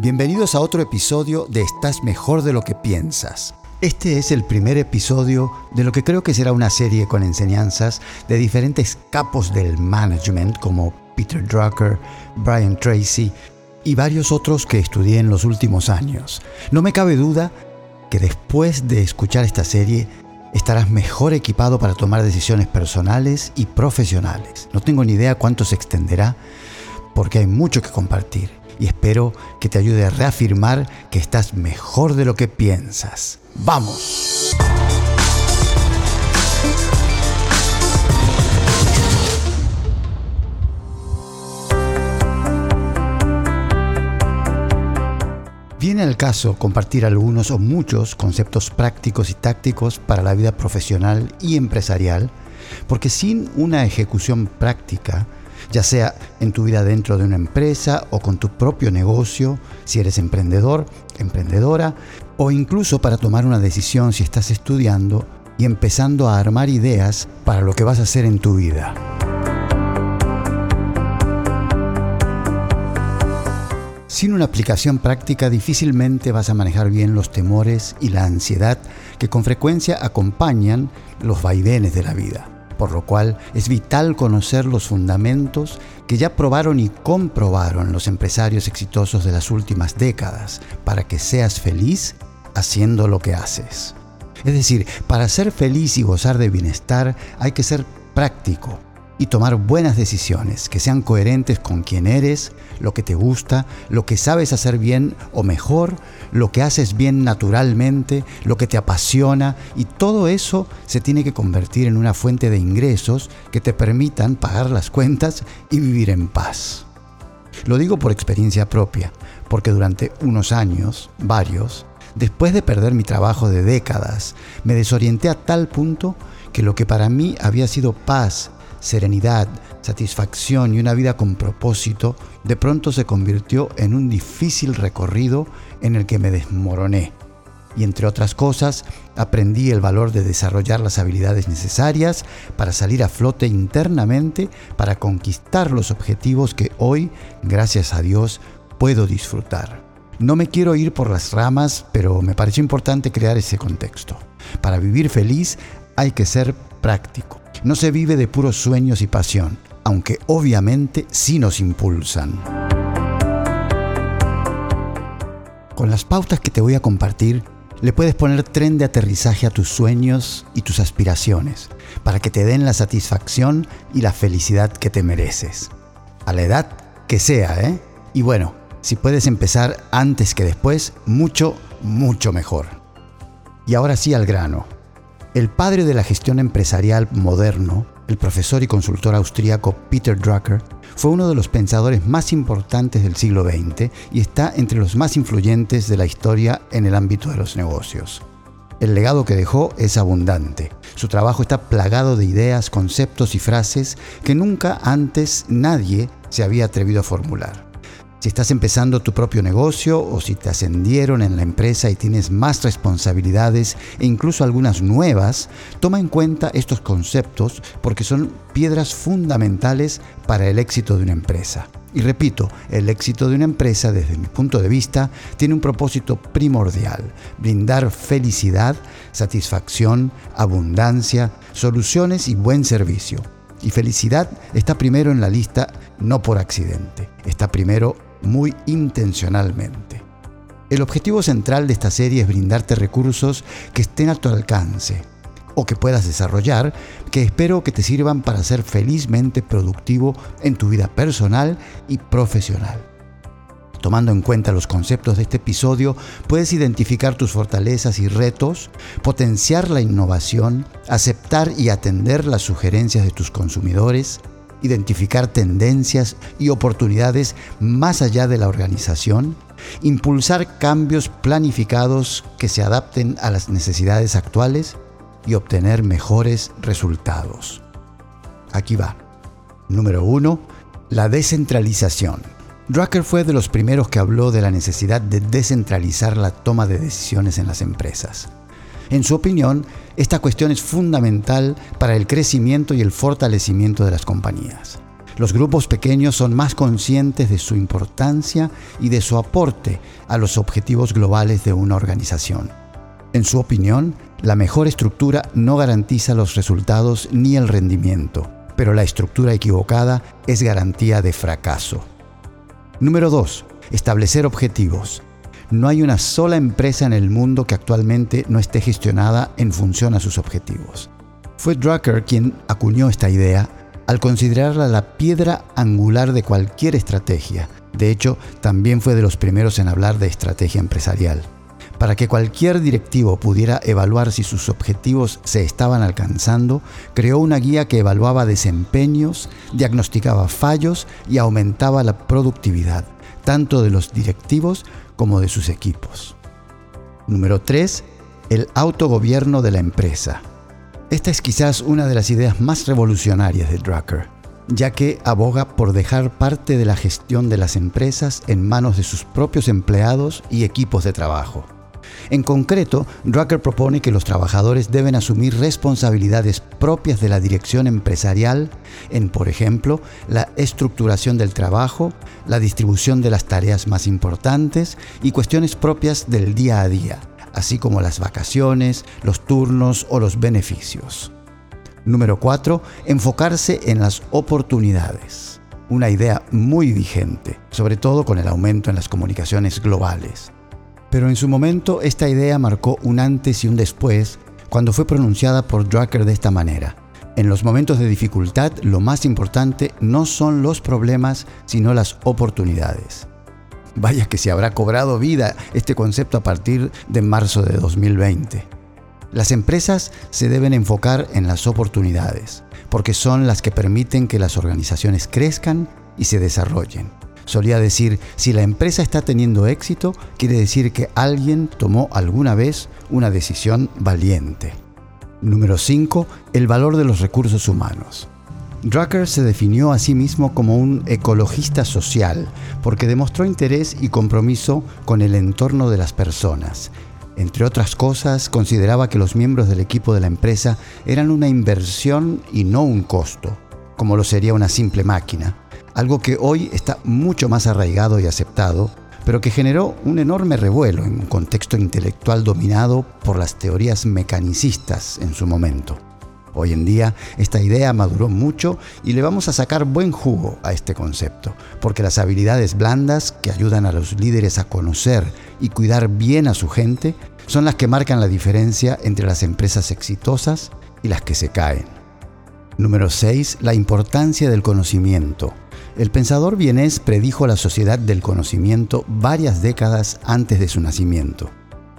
Bienvenidos a otro episodio de Estás mejor de lo que piensas. Este es el primer episodio de lo que creo que será una serie con enseñanzas de diferentes capos del management como Peter Drucker, Brian Tracy y varios otros que estudié en los últimos años. No me cabe duda que después de escuchar esta serie estarás mejor equipado para tomar decisiones personales y profesionales. No tengo ni idea cuánto se extenderá porque hay mucho que compartir y espero que te ayude a reafirmar que estás mejor de lo que piensas. ¡Vamos! Viene al caso compartir algunos o muchos conceptos prácticos y tácticos para la vida profesional y empresarial, porque sin una ejecución práctica, ya sea en tu vida dentro de una empresa o con tu propio negocio, si eres emprendedor, emprendedora, o incluso para tomar una decisión si estás estudiando y empezando a armar ideas para lo que vas a hacer en tu vida. Sin una aplicación práctica difícilmente vas a manejar bien los temores y la ansiedad que con frecuencia acompañan los vaivenes de la vida. Por lo cual es vital conocer los fundamentos que ya probaron y comprobaron los empresarios exitosos de las últimas décadas para que seas feliz haciendo lo que haces. Es decir, para ser feliz y gozar de bienestar hay que ser práctico, y tomar buenas decisiones que sean coherentes con quién eres, lo que te gusta, lo que sabes hacer bien o mejor, lo que haces bien naturalmente, lo que te apasiona y todo eso se tiene que convertir en una fuente de ingresos que te permitan pagar las cuentas y vivir en paz. Lo digo por experiencia propia, porque durante unos años, varios, después de perder mi trabajo de décadas, me desorienté a tal punto que lo que para mí había sido paz serenidad, satisfacción y una vida con propósito, de pronto se convirtió en un difícil recorrido en el que me desmoroné. Y entre otras cosas, aprendí el valor de desarrollar las habilidades necesarias para salir a flote internamente, para conquistar los objetivos que hoy, gracias a Dios, puedo disfrutar. No me quiero ir por las ramas, pero me pareció importante crear ese contexto. Para vivir feliz hay que ser práctico. No se vive de puros sueños y pasión, aunque obviamente sí nos impulsan. Con las pautas que te voy a compartir, le puedes poner tren de aterrizaje a tus sueños y tus aspiraciones, para que te den la satisfacción y la felicidad que te mereces. A la edad que sea, ¿eh? Y bueno, si puedes empezar antes que después, mucho, mucho mejor. Y ahora sí al grano. El padre de la gestión empresarial moderno, el profesor y consultor austríaco Peter Drucker, fue uno de los pensadores más importantes del siglo XX y está entre los más influyentes de la historia en el ámbito de los negocios. El legado que dejó es abundante. Su trabajo está plagado de ideas, conceptos y frases que nunca antes nadie se había atrevido a formular. Si estás empezando tu propio negocio o si te ascendieron en la empresa y tienes más responsabilidades e incluso algunas nuevas, toma en cuenta estos conceptos porque son piedras fundamentales para el éxito de una empresa. Y repito, el éxito de una empresa desde mi punto de vista tiene un propósito primordial, brindar felicidad, satisfacción, abundancia, soluciones y buen servicio. Y felicidad está primero en la lista no por accidente, está primero muy intencionalmente. El objetivo central de esta serie es brindarte recursos que estén a tu alcance o que puedas desarrollar, que espero que te sirvan para ser felizmente productivo en tu vida personal y profesional. Tomando en cuenta los conceptos de este episodio, puedes identificar tus fortalezas y retos, potenciar la innovación, aceptar y atender las sugerencias de tus consumidores, identificar tendencias y oportunidades más allá de la organización, impulsar cambios planificados que se adapten a las necesidades actuales y obtener mejores resultados. Aquí va. Número 1. La descentralización. Drucker fue de los primeros que habló de la necesidad de descentralizar la toma de decisiones en las empresas. En su opinión, esta cuestión es fundamental para el crecimiento y el fortalecimiento de las compañías. Los grupos pequeños son más conscientes de su importancia y de su aporte a los objetivos globales de una organización. En su opinión, la mejor estructura no garantiza los resultados ni el rendimiento, pero la estructura equivocada es garantía de fracaso. Número 2. Establecer objetivos. No hay una sola empresa en el mundo que actualmente no esté gestionada en función a sus objetivos. Fue Drucker quien acuñó esta idea al considerarla la piedra angular de cualquier estrategia. De hecho, también fue de los primeros en hablar de estrategia empresarial. Para que cualquier directivo pudiera evaluar si sus objetivos se estaban alcanzando, creó una guía que evaluaba desempeños, diagnosticaba fallos y aumentaba la productividad, tanto de los directivos como de sus equipos. Número 3. El autogobierno de la empresa. Esta es quizás una de las ideas más revolucionarias de Drucker, ya que aboga por dejar parte de la gestión de las empresas en manos de sus propios empleados y equipos de trabajo. En concreto, Drucker propone que los trabajadores deben asumir responsabilidades propias de la dirección empresarial en, por ejemplo, la estructuración del trabajo, la distribución de las tareas más importantes y cuestiones propias del día a día, así como las vacaciones, los turnos o los beneficios. Número 4. Enfocarse en las oportunidades. Una idea muy vigente, sobre todo con el aumento en las comunicaciones globales. Pero en su momento esta idea marcó un antes y un después cuando fue pronunciada por Drucker de esta manera. En los momentos de dificultad lo más importante no son los problemas, sino las oportunidades. Vaya que se habrá cobrado vida este concepto a partir de marzo de 2020. Las empresas se deben enfocar en las oportunidades, porque son las que permiten que las organizaciones crezcan y se desarrollen. Solía decir, si la empresa está teniendo éxito, quiere decir que alguien tomó alguna vez una decisión valiente. Número 5. El valor de los recursos humanos. Drucker se definió a sí mismo como un ecologista social porque demostró interés y compromiso con el entorno de las personas. Entre otras cosas, consideraba que los miembros del equipo de la empresa eran una inversión y no un costo, como lo sería una simple máquina algo que hoy está mucho más arraigado y aceptado, pero que generó un enorme revuelo en un contexto intelectual dominado por las teorías mecanicistas en su momento. Hoy en día esta idea maduró mucho y le vamos a sacar buen jugo a este concepto, porque las habilidades blandas que ayudan a los líderes a conocer y cuidar bien a su gente son las que marcan la diferencia entre las empresas exitosas y las que se caen. Número 6. La importancia del conocimiento. El pensador vienés predijo la sociedad del conocimiento varias décadas antes de su nacimiento.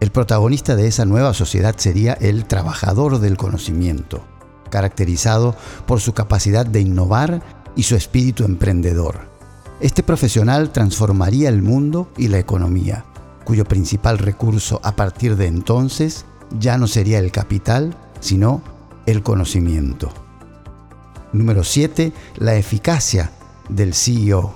El protagonista de esa nueva sociedad sería el trabajador del conocimiento, caracterizado por su capacidad de innovar y su espíritu emprendedor. Este profesional transformaría el mundo y la economía, cuyo principal recurso a partir de entonces ya no sería el capital, sino el conocimiento. Número 7. La eficacia del CEO.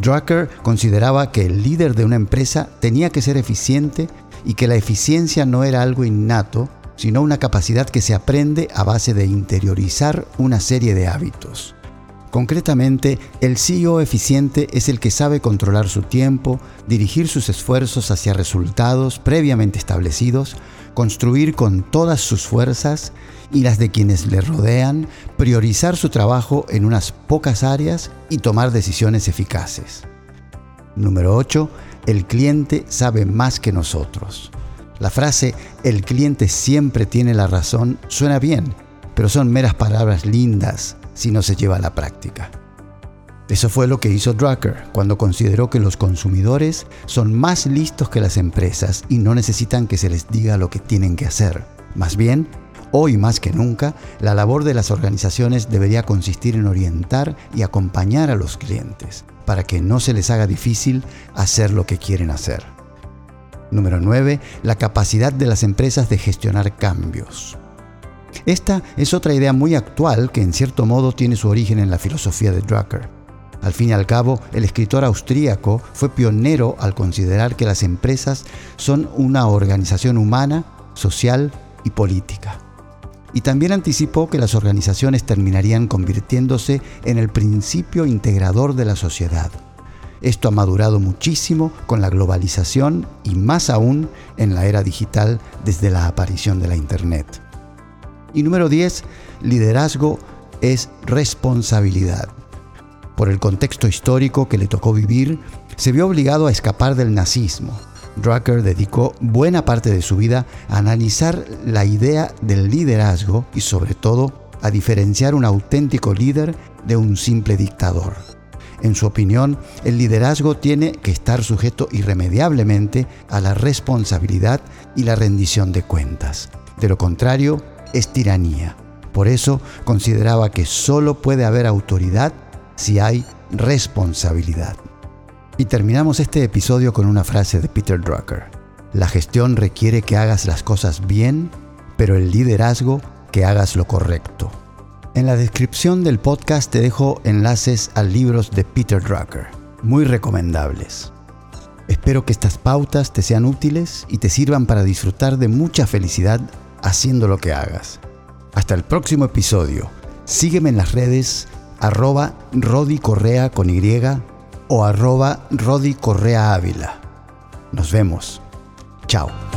Drucker consideraba que el líder de una empresa tenía que ser eficiente y que la eficiencia no era algo innato, sino una capacidad que se aprende a base de interiorizar una serie de hábitos. Concretamente, el CEO eficiente es el que sabe controlar su tiempo, dirigir sus esfuerzos hacia resultados previamente establecidos, construir con todas sus fuerzas y las de quienes le rodean, priorizar su trabajo en unas pocas áreas y tomar decisiones eficaces. Número 8. El cliente sabe más que nosotros. La frase el cliente siempre tiene la razón suena bien, pero son meras palabras lindas si no se lleva a la práctica. Eso fue lo que hizo Drucker cuando consideró que los consumidores son más listos que las empresas y no necesitan que se les diga lo que tienen que hacer. Más bien, hoy más que nunca, la labor de las organizaciones debería consistir en orientar y acompañar a los clientes para que no se les haga difícil hacer lo que quieren hacer. Número 9. La capacidad de las empresas de gestionar cambios. Esta es otra idea muy actual que en cierto modo tiene su origen en la filosofía de Drucker. Al fin y al cabo, el escritor austríaco fue pionero al considerar que las empresas son una organización humana, social y política. y también anticipó que las organizaciones terminarían convirtiéndose en el principio integrador de la sociedad. Esto ha madurado muchísimo con la globalización y más aún en la era digital desde la aparición de la Internet. Y número 10, liderazgo es responsabilidad. Por el contexto histórico que le tocó vivir, se vio obligado a escapar del nazismo, Drucker dedicó buena parte de su vida a analizar la idea del liderazgo y sobre todo a diferenciar un auténtico líder de un simple dictador. En su opinión, el liderazgo tiene que estar sujeto irremediablemente a la responsabilidad y la rendición de cuentas. De lo contrario, es tiranía. Por eso consideraba que solo puede haber autoridad si hay responsabilidad. Y terminamos este episodio con una frase de Peter Drucker. La gestión requiere que hagas las cosas bien, pero el liderazgo que hagas lo correcto. En la descripción del podcast te dejo enlaces a libros de Peter Drucker, muy recomendables. Espero que estas pautas te sean útiles y te sirvan para disfrutar de mucha felicidad haciendo lo que hagas. Hasta el próximo episodio. Sígueme en las redes arroba Rodi Correa con Y o arroba Rodi Correa Ávila. Nos vemos. Chao.